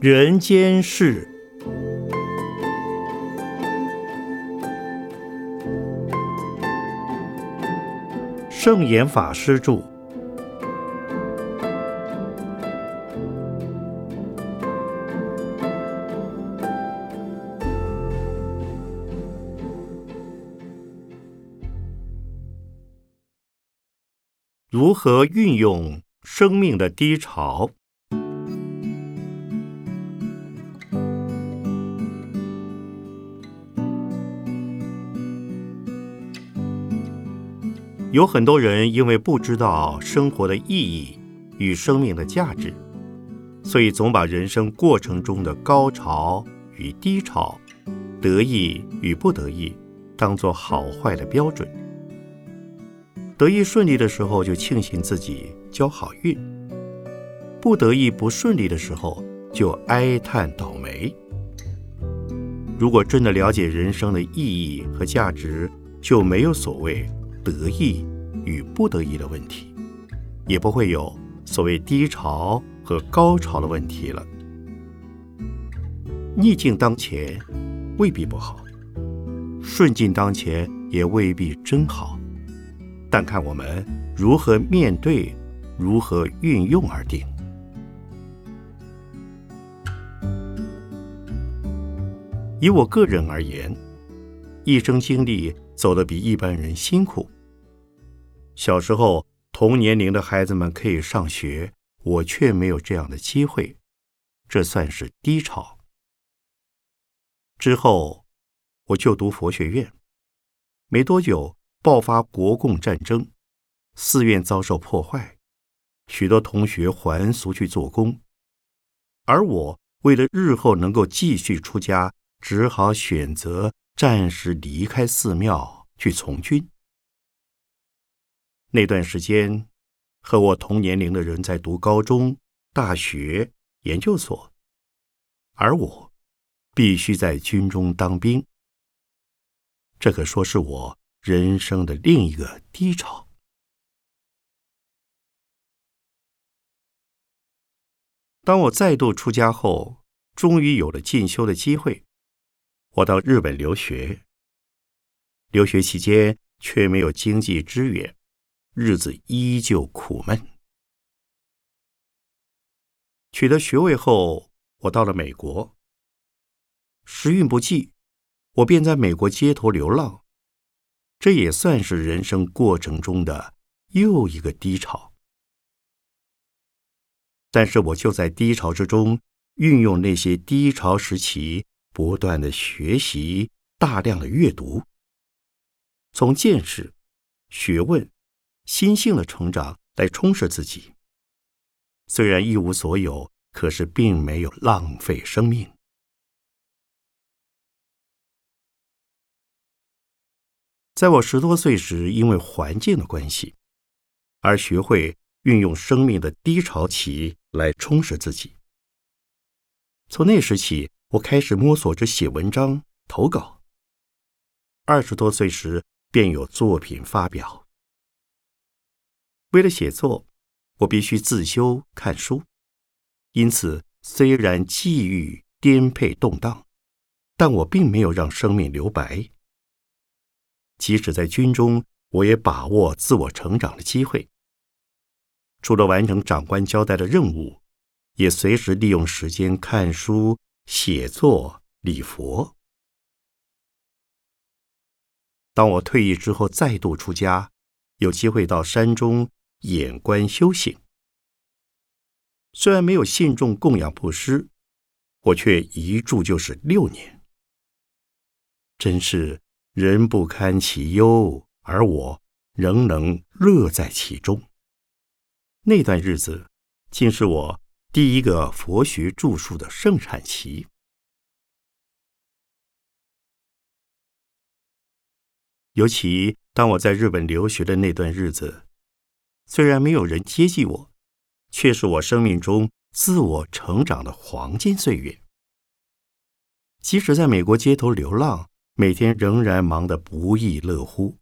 人间事。圣严法师著。如何运用生命的低潮？有很多人因为不知道生活的意义与生命的价值，所以总把人生过程中的高潮与低潮、得意与不得意当作好坏的标准。得意顺利的时候，就庆幸自己交好运；不得意不顺利的时候，就哀叹倒霉。如果真的了解人生的意义和价值，就没有所谓得意与不得意的问题，也不会有所谓低潮和高潮的问题了。逆境当前未必不好，顺境当前也未必真好。但看我们如何面对、如何运用而定。以我个人而言，一生经历走得比一般人辛苦。小时候，同年龄的孩子们可以上学，我却没有这样的机会，这算是低潮。之后，我就读佛学院，没多久。爆发国共战争，寺院遭受破坏，许多同学还俗去做工，而我为了日后能够继续出家，只好选择暂时离开寺庙去从军。那段时间，和我同年龄的人在读高中、大学、研究所，而我必须在军中当兵，这可说是我。人生的另一个低潮。当我再度出家后，终于有了进修的机会。我到日本留学，留学期间却没有经济支援，日子依旧苦闷。取得学位后，我到了美国。时运不济，我便在美国街头流浪。这也算是人生过程中的又一个低潮，但是我就在低潮之中，运用那些低潮时期不断的学习、大量的阅读，从见识、学问、心性的成长来充实自己。虽然一无所有，可是并没有浪费生命。在我十多岁时，因为环境的关系，而学会运用生命的低潮期来充实自己。从那时起，我开始摸索着写文章、投稿。二十多岁时，便有作品发表。为了写作，我必须自修看书，因此虽然际遇颠沛动荡，但我并没有让生命留白。即使在军中，我也把握自我成长的机会。除了完成长官交代的任务，也随时利用时间看书、写作、礼佛。当我退役之后，再度出家，有机会到山中眼观修行。虽然没有信众供养布施，我却一住就是六年，真是。人不堪其忧，而我仍能乐在其中。那段日子，竟是我第一个佛学著述的盛产期。尤其当我在日本留学的那段日子，虽然没有人接济我，却是我生命中自我成长的黄金岁月。即使在美国街头流浪。每天仍然忙得不亦乐乎，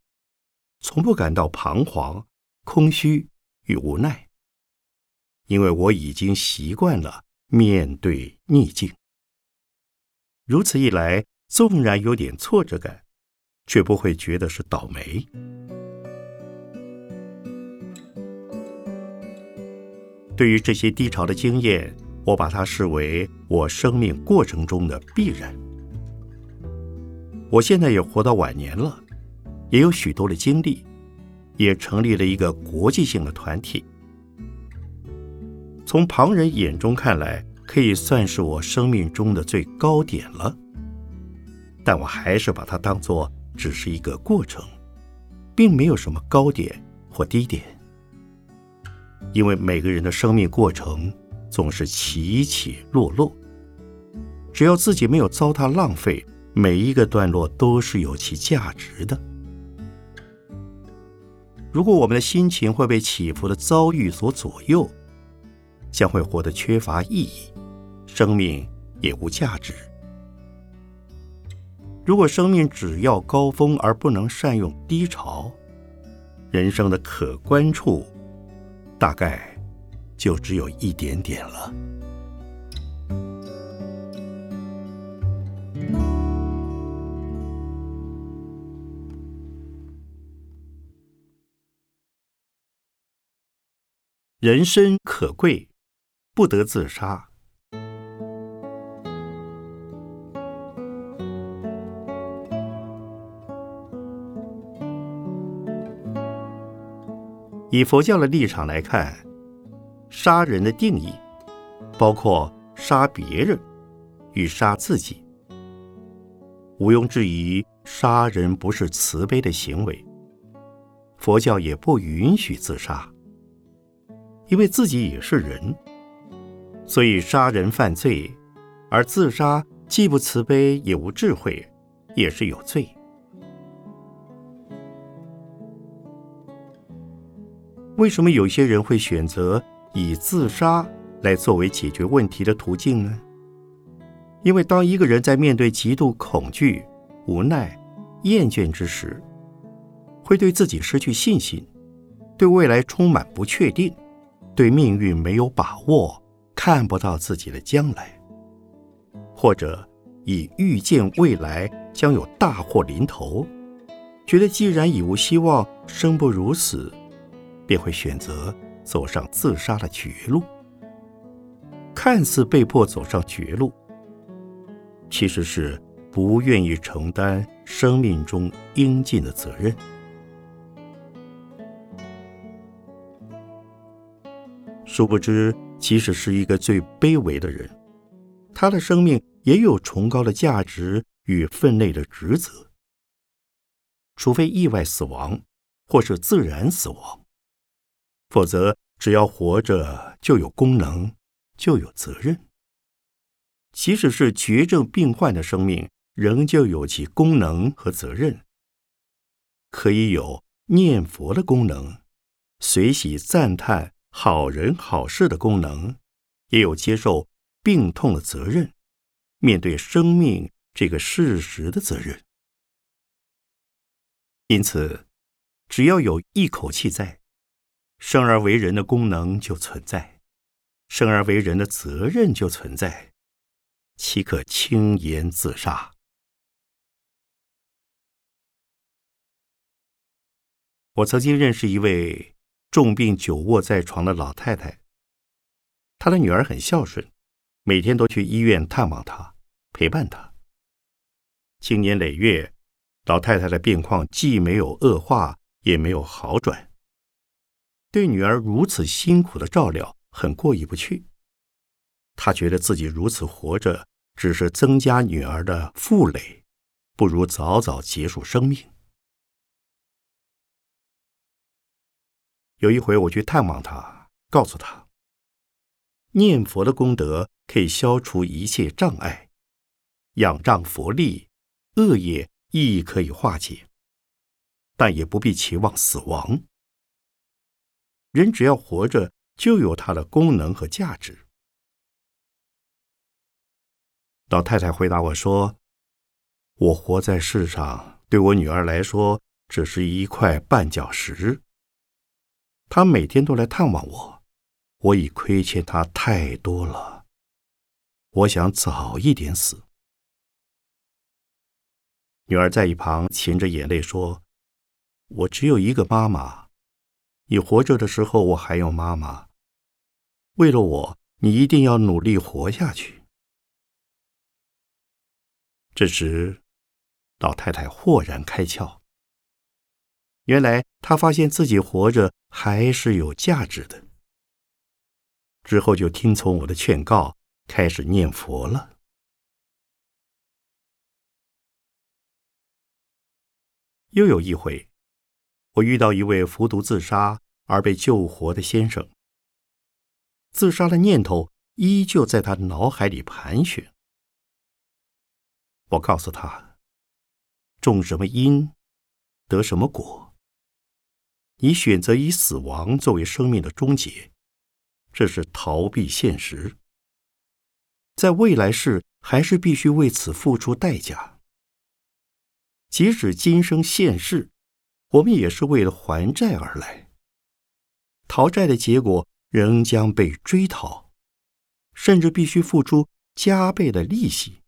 从不感到彷徨、空虚与无奈，因为我已经习惯了面对逆境。如此一来，纵然有点挫折感，却不会觉得是倒霉。对于这些低潮的经验，我把它视为我生命过程中的必然。我现在也活到晚年了，也有许多的经历，也成立了一个国际性的团体。从旁人眼中看来，可以算是我生命中的最高点了。但我还是把它当作只是一个过程，并没有什么高点或低点。因为每个人的生命过程总是起起落落，只要自己没有糟蹋浪费，每一个段落都是有其价值的。如果我们的心情会被起伏的遭遇所左右，将会活得缺乏意义，生命也无价值。如果生命只要高峰而不能善用低潮，人生的可观处。大概就只有一点点了。人生可贵，不得自杀。以佛教的立场来看，杀人的定义包括杀别人与杀自己。毋庸置疑，杀人不是慈悲的行为。佛教也不允许自杀，因为自己也是人，所以杀人犯罪，而自杀既不慈悲也无智慧，也是有罪。为什么有些人会选择以自杀来作为解决问题的途径呢？因为当一个人在面对极度恐惧、无奈、厌倦之时，会对自己失去信心，对未来充满不确定，对命运没有把握，看不到自己的将来，或者已预见未来将有大祸临头，觉得既然已无希望，生不如死。便会选择走上自杀的绝路，看似被迫走上绝路，其实是不愿意承担生命中应尽的责任。殊不知，即使是一个最卑微的人，他的生命也有崇高的价值与分内的职责。除非意外死亡，或是自然死亡。否则，只要活着就有功能，就有责任。即使是绝症病患的生命，仍旧有其功能和责任。可以有念佛的功能，随喜赞叹好人好事的功能，也有接受病痛的责任，面对生命这个事实的责任。因此，只要有一口气在。生而为人的功能就存在，生而为人的责任就存在，岂可轻言自杀？我曾经认识一位重病久卧在床的老太太，她的女儿很孝顺，每天都去医院探望她，陪伴她。经年累月，老太太的病况既没有恶化，也没有好转。对女儿如此辛苦的照料，很过意不去。他觉得自己如此活着，只是增加女儿的负累，不如早早结束生命。有一回我去探望他，告诉他，念佛的功德可以消除一切障碍，仰仗佛力，恶业亦可以化解，但也不必期望死亡。人只要活着，就有它的功能和价值。老太太回答我说：“我活在世上，对我女儿来说只是一块绊脚石。她每天都来探望我，我已亏欠她太多了，我想早一点死。女儿在一旁噙着眼泪说：“我只有一个妈妈，你活着的时候我还有妈妈。为了我，你一定要努力活下去。”这时，老太太豁然开窍。原来她发现自己活着还是有价值的。之后就听从我的劝告，开始念佛了。又有一回，我遇到一位服毒自杀而被救活的先生。自杀的念头依旧在他脑海里盘旋。我告诉他：“种什么因，得什么果。你选择以死亡作为生命的终结，这是逃避现实。在未来世，还是必须为此付出代价。”即使今生现世，我们也是为了还债而来。逃债的结果仍将被追讨，甚至必须付出加倍的利息。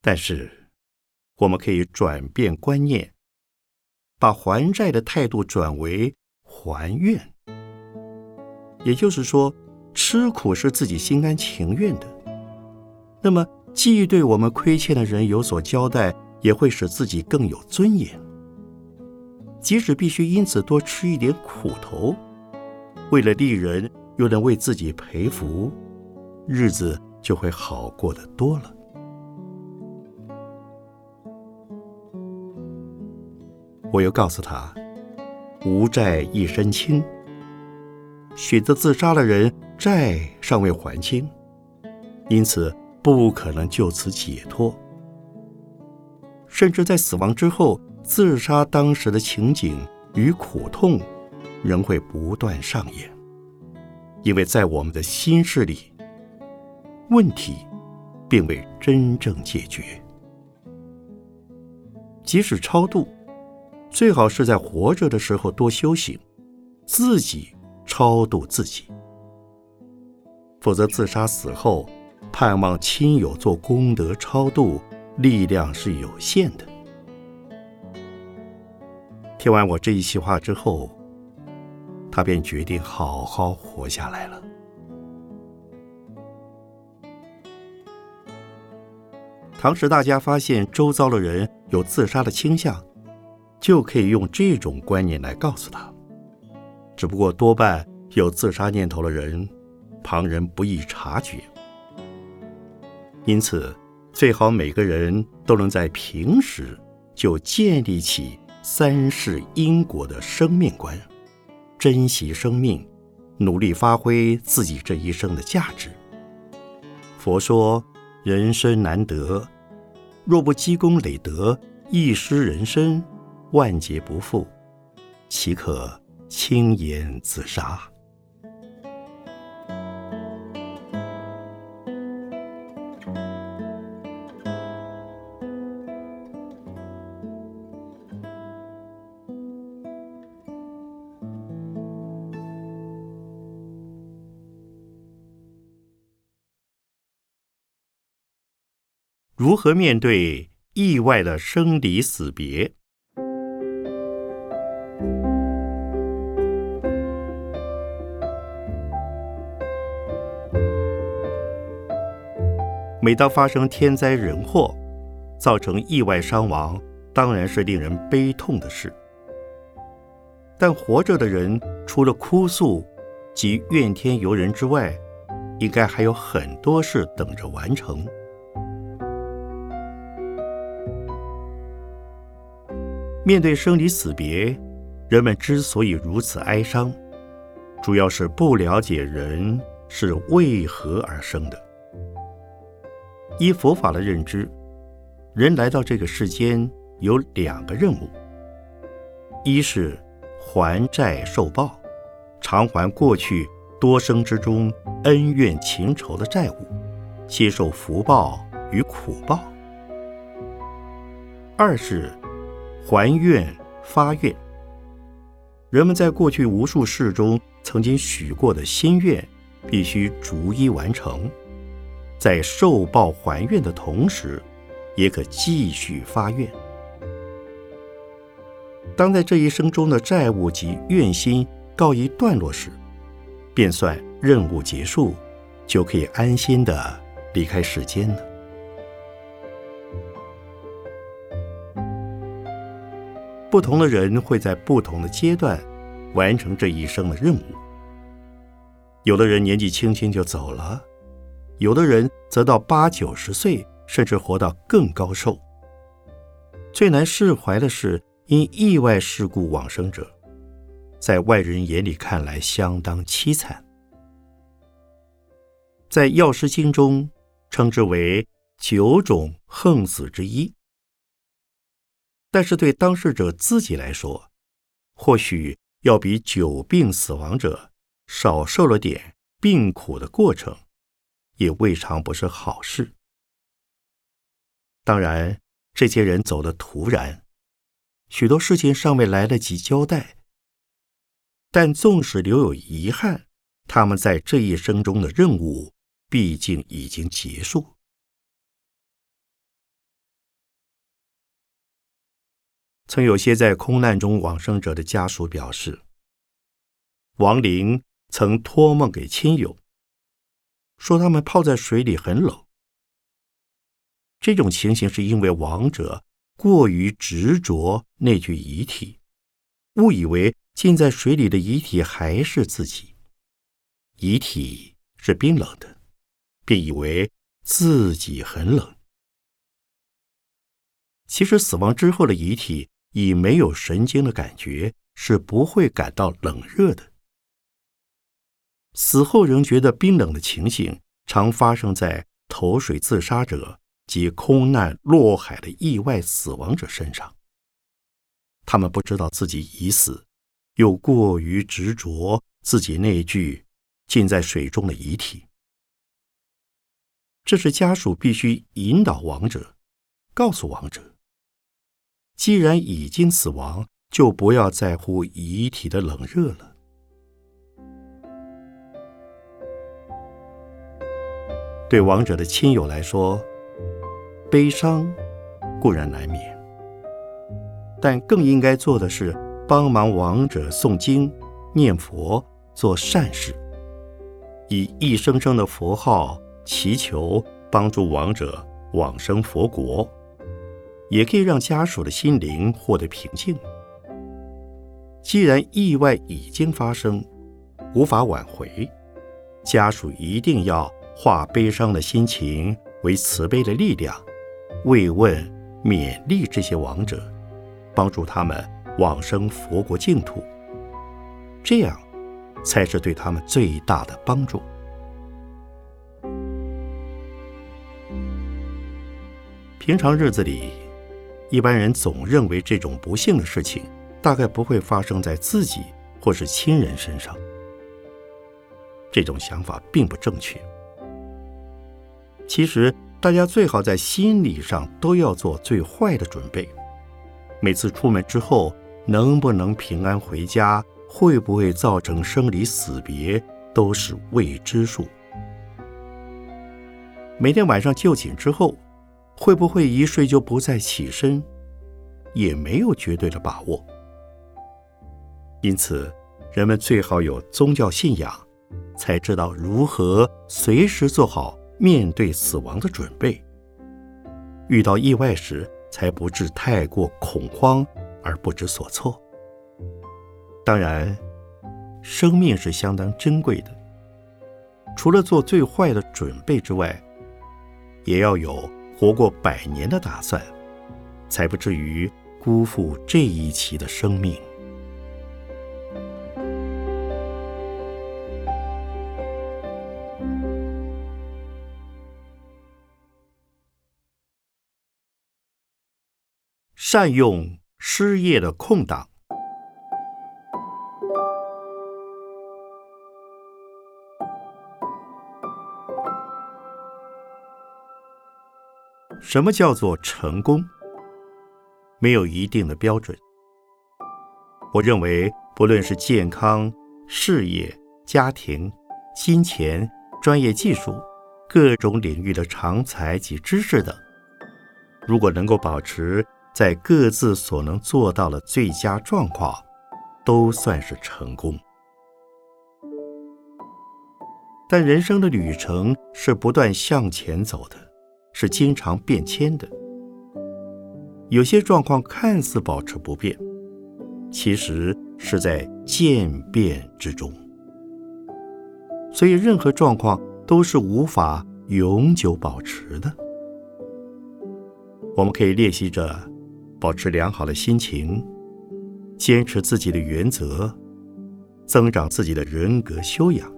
但是，我们可以转变观念，把还债的态度转为还愿。也就是说，吃苦是自己心甘情愿的。那么。既对我们亏欠的人有所交代，也会使自己更有尊严。即使必须因此多吃一点苦头，为了利人又能为自己赔福，日子就会好过得多了。我又告诉他：“无债一身轻。选择自杀的人，债尚未还清，因此。”不可能就此解脱，甚至在死亡之后，自杀当时的情景与苦痛仍会不断上演，因为在我们的心事里，问题并未真正解决。即使超度，最好是在活着的时候多修行，自己超度自己，否则自杀死后。盼望亲友做功德超度，力量是有限的。听完我这一席话之后，他便决定好好活下来了。当时大家发现周遭的人有自杀的倾向，就可以用这种观念来告诉他。只不过多半有自杀念头的人，旁人不易察觉。因此，最好每个人都能在平时就建立起三世因果的生命观，珍惜生命，努力发挥自己这一生的价值。佛说：“人生难得，若不积功累德，一失人生，万劫不复，岂可轻言自杀？”如何面对意外的生离死别？每当发生天灾人祸，造成意外伤亡，当然是令人悲痛的事。但活着的人，除了哭诉及怨天尤人之外，应该还有很多事等着完成。面对生离死别，人们之所以如此哀伤，主要是不了解人是为何而生的。依佛法的认知，人来到这个世间有两个任务：一是还债受报，偿还过去多生之中恩怨情仇的债务，接受福报与苦报；二是。还愿发愿，人们在过去无数世中曾经许过的心愿，必须逐一完成，在受报还愿的同时，也可继续发愿。当在这一生中的债务及愿心告一段落时，便算任务结束，就可以安心的离开世间了。不同的人会在不同的阶段完成这一生的任务。有的人年纪轻轻就走了，有的人则到八九十岁，甚至活到更高寿。最难释怀的是。因意外事故往生者，在外人眼里看来相当凄惨，在《药师经》中称之为九种横死之一。但是对当事者自己来说，或许要比久病死亡者少受了点病苦的过程，也未尝不是好事。当然，这些人走得突然。许多事情尚未来得及交代，但纵使留有遗憾，他们在这一生中的任务毕竟已经结束。曾有些在空难中往生者的家属表示，亡灵曾托梦给亲友，说他们泡在水里很冷。这种情形是因为亡者。过于执着那具遗体，误以为浸在水里的遗体还是自己，遗体是冰冷的，便以为自己很冷。其实死亡之后的遗体已没有神经的感觉，是不会感到冷热的。死后仍觉得冰冷的情形，常发生在投水自杀者。及空难落海的意外死亡者身上，他们不知道自己已死，又过于执着自己那具浸在水中的遗体。这是家属必须引导亡者，告诉亡者：既然已经死亡，就不要在乎遗体的冷热了。对亡者的亲友来说，悲伤固然难免，但更应该做的是帮忙亡者诵经、念佛、做善事，以一声声的佛号祈求帮助亡者往生佛国，也可以让家属的心灵获得平静。既然意外已经发生，无法挽回，家属一定要化悲伤的心情为慈悲的力量。慰问、勉励这些亡者，帮助他们往生佛国净土，这样才是对他们最大的帮助。平常日子里，一般人总认为这种不幸的事情大概不会发生在自己或是亲人身上，这种想法并不正确。其实。大家最好在心理上都要做最坏的准备。每次出门之后，能不能平安回家，会不会造成生离死别，都是未知数。每天晚上就寝之后，会不会一睡就不再起身，也没有绝对的把握。因此，人们最好有宗教信仰，才知道如何随时做好。面对死亡的准备，遇到意外时才不致太过恐慌而不知所措。当然，生命是相当珍贵的，除了做最坏的准备之外，也要有活过百年的打算，才不至于辜负这一期的生命。善用失业的空档。什么叫做成功？没有一定的标准。我认为，不论是健康、事业、家庭、金钱、专业技术、各种领域的长才及知识等，如果能够保持在各自所能做到的最佳状况，都算是成功。但人生的旅程是不断向前走的，是经常变迁的。有些状况看似保持不变，其实是在渐变之中。所以，任何状况都是无法永久保持的。我们可以练习着保持良好的心情，坚持自己的原则，增长自己的人格修养。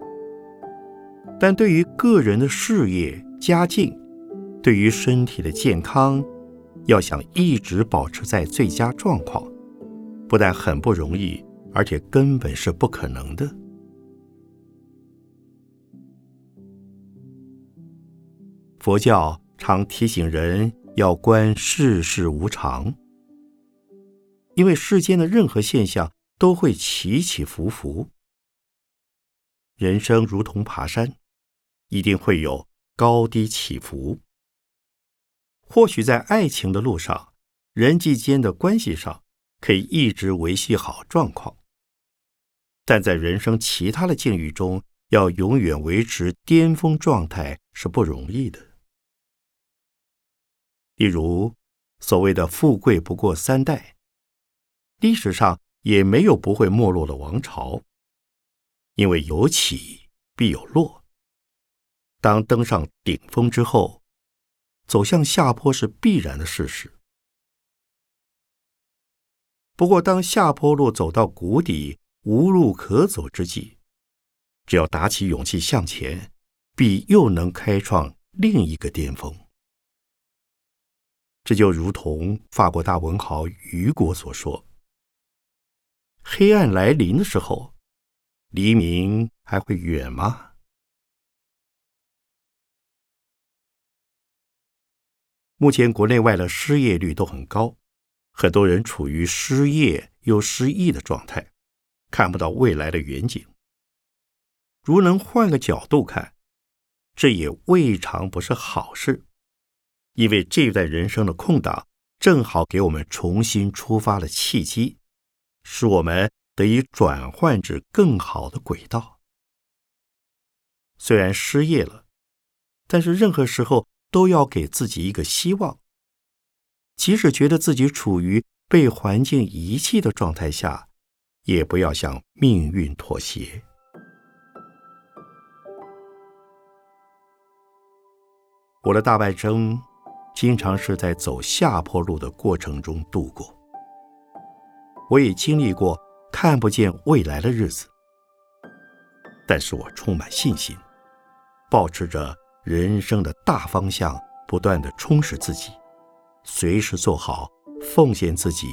但对于个人的事业、家境，对于身体的健康，要想一直保持在最佳状况，不但很不容易，而且根本是不可能的。佛教常提醒人要观世事无常，因为世间的任何现象都会起起伏伏，人生如同爬山。一定会有高低起伏。或许在爱情的路上、人际间的关系上，可以一直维系好状况；但在人生其他的境遇中，要永远维持巅峰状态是不容易的。例如，所谓的“富贵不过三代”，历史上也没有不会没落的王朝，因为有起必有落。当登上顶峰之后，走向下坡是必然的事实。不过，当下坡路走到谷底、无路可走之际，只要打起勇气向前，必又能开创另一个巅峰。这就如同法国大文豪雨果所说：“黑暗来临的时候，黎明还会远吗？”目前国内外的失业率都很高，很多人处于失业又失意的状态，看不到未来的远景。如能换个角度看，这也未尝不是好事，因为这段人生的空档正好给我们重新出发的契机，使我们得以转换至更好的轨道。虽然失业了，但是任何时候。都要给自己一个希望，即使觉得自己处于被环境遗弃的状态下，也不要向命运妥协。我的大半生，经常是在走下坡路的过程中度过。我也经历过看不见未来的日子，但是我充满信心，保持着。人生的大方向，不断的充实自己，随时做好奉献自己、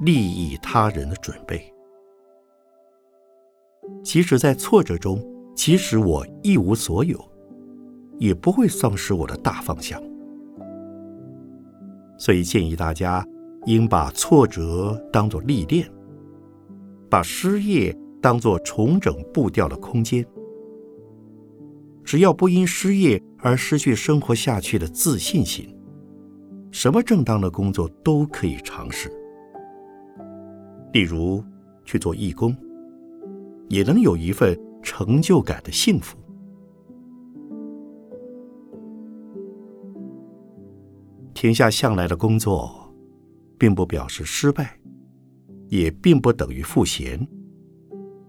利益他人的准备。即使在挫折中，即使我一无所有，也不会丧失我的大方向。所以建议大家，应把挫折当作历练，把失业当作重整步调的空间。只要不因失业而失去生活下去的自信心，什么正当的工作都可以尝试。例如去做义工，也能有一份成就感的幸福。停下向来的工作，并不表示失败，也并不等于赋闲，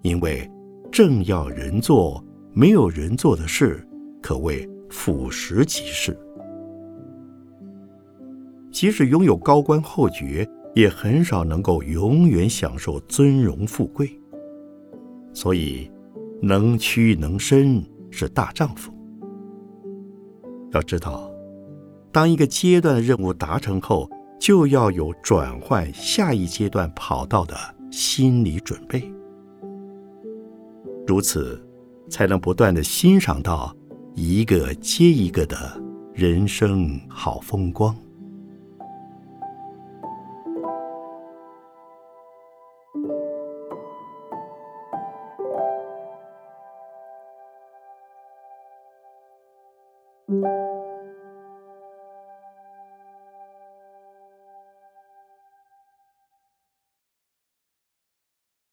因为正要人做。没有人做的事，可谓俯拾即是。即使拥有高官厚爵，也很少能够永远享受尊荣富贵。所以，能屈能伸是大丈夫。要知道，当一个阶段的任务达成后，就要有转换下一阶段跑道的心理准备。如此。才能不断的欣赏到一个接一个的人生好风光。